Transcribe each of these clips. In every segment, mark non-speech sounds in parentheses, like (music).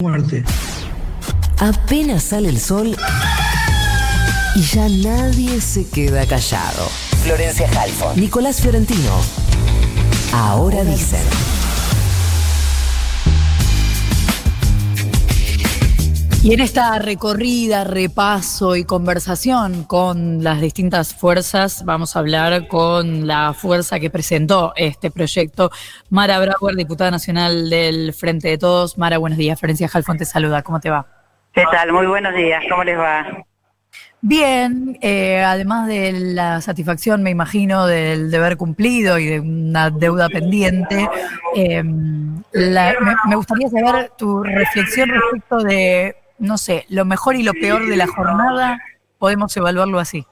muerte. Apenas sale el sol y ya nadie se queda callado. Florencia Halfon, Nicolás Fiorentino. Ahora dicen. Y en esta recorrida, repaso y conversación con las distintas fuerzas, vamos a hablar con la fuerza que presentó este proyecto. Mara Brauer, diputada nacional del Frente de Todos. Mara, buenos días. Florencia Halfon te saluda. ¿Cómo te va? ¿Qué tal? Muy buenos días. ¿Cómo les va? Bien, eh, además de la satisfacción, me imagino, del deber cumplido y de una deuda pendiente, eh, la, me, me gustaría saber tu reflexión respecto de, no sé, lo mejor y lo peor de la jornada, podemos evaluarlo así.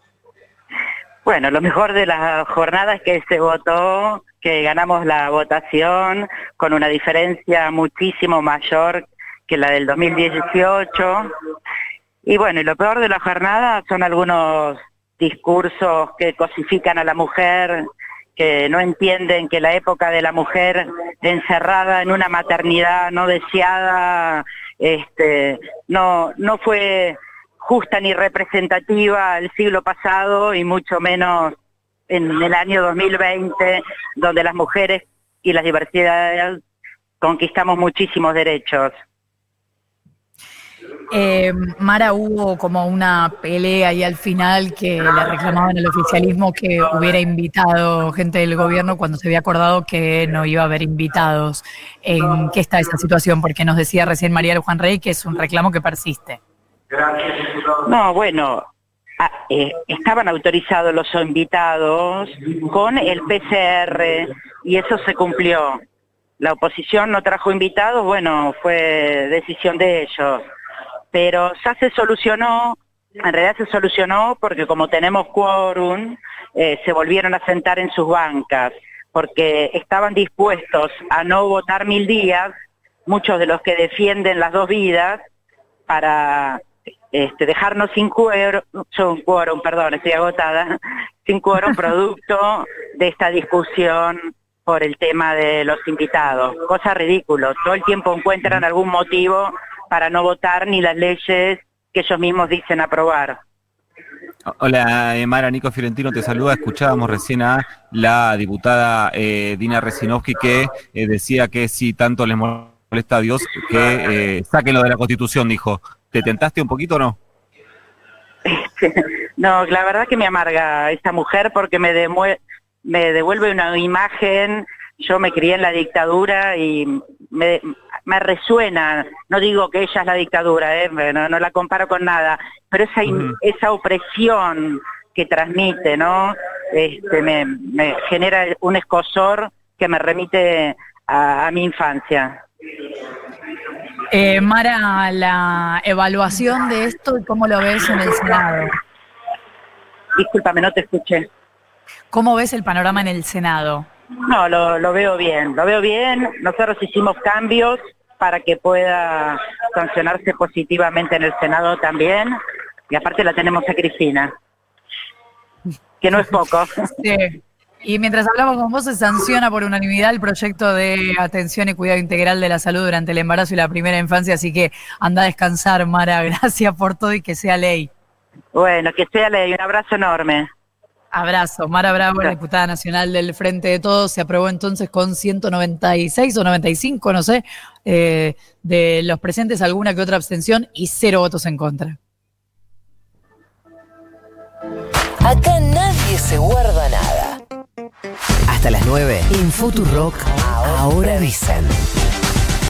Bueno, lo mejor de la jornada es que se votó, que ganamos la votación con una diferencia muchísimo mayor que la del 2018. Y bueno, y lo peor de la jornada son algunos discursos que cosifican a la mujer, que no entienden que la época de la mujer encerrada en una maternidad no deseada, este, no, no fue justa ni representativa el siglo pasado y mucho menos en el año 2020, donde las mujeres y las diversidades conquistamos muchísimos derechos. Eh, Mara, hubo como una pelea y al final que le reclamaban al oficialismo que hubiera invitado gente del gobierno cuando se había acordado que no iba a haber invitados. ¿En qué está esa situación? Porque nos decía recién María Juan Rey que es un reclamo que persiste. No, bueno, eh, estaban autorizados los invitados con el PCR y eso se cumplió. La oposición no trajo invitados, bueno, fue decisión de ellos pero ya se solucionó, en realidad se solucionó porque como tenemos quórum, eh, se volvieron a sentar en sus bancas, porque estaban dispuestos a no votar mil días, muchos de los que defienden las dos vidas, para este, dejarnos sin quórum, quórum, perdón, estoy agotada, (laughs) sin quórum (laughs) producto de esta discusión por el tema de los invitados. Cosa ridículo, todo el tiempo encuentran algún motivo para no votar ni las leyes que ellos mismos dicen aprobar. Hola, eh, Mara, Nico Fiorentino te saluda. Escuchábamos recién a la diputada eh, Dina Resinovsky que eh, decía que si tanto les molesta a Dios, que saquen lo de la Constitución, dijo. ¿Te tentaste un poquito o no? (laughs) no, la verdad que me amarga esta mujer porque me, me devuelve una imagen. Yo me crié en la dictadura y me, me resuena, no digo que ella es la dictadura, ¿eh? no, la comparo con nada, pero esa, esa opresión que transmite, ¿no? Este, me, genera un escosor que me remite a, mi infancia. Eh, Mara, la evaluación de esto y cómo lo ves en el Senado. Discúlpame, no te escuché. ¿Cómo ves el panorama en el Senado? No, lo, lo veo bien, lo veo bien. Nosotros hicimos cambios para que pueda sancionarse positivamente en el Senado también. Y aparte la tenemos a Cristina, que no es poco. (laughs) Sí. Y mientras hablamos con vos, se sanciona por unanimidad el proyecto de atención y cuidado integral de la salud durante el embarazo y la primera infancia, así que anda a descansar, Mara. (laughs) Gracias por todo y que sea ley. Bueno, que sea ley. Un abrazo enorme. Abrazo. Mara Bravo, diputada nacional del Frente de Todos, se aprobó entonces con 196 o 95, no sé, eh, de los presentes, alguna que otra abstención y cero votos en contra. Acá nadie se guarda nada. Hasta las 9 en Futurock, ahora dicen.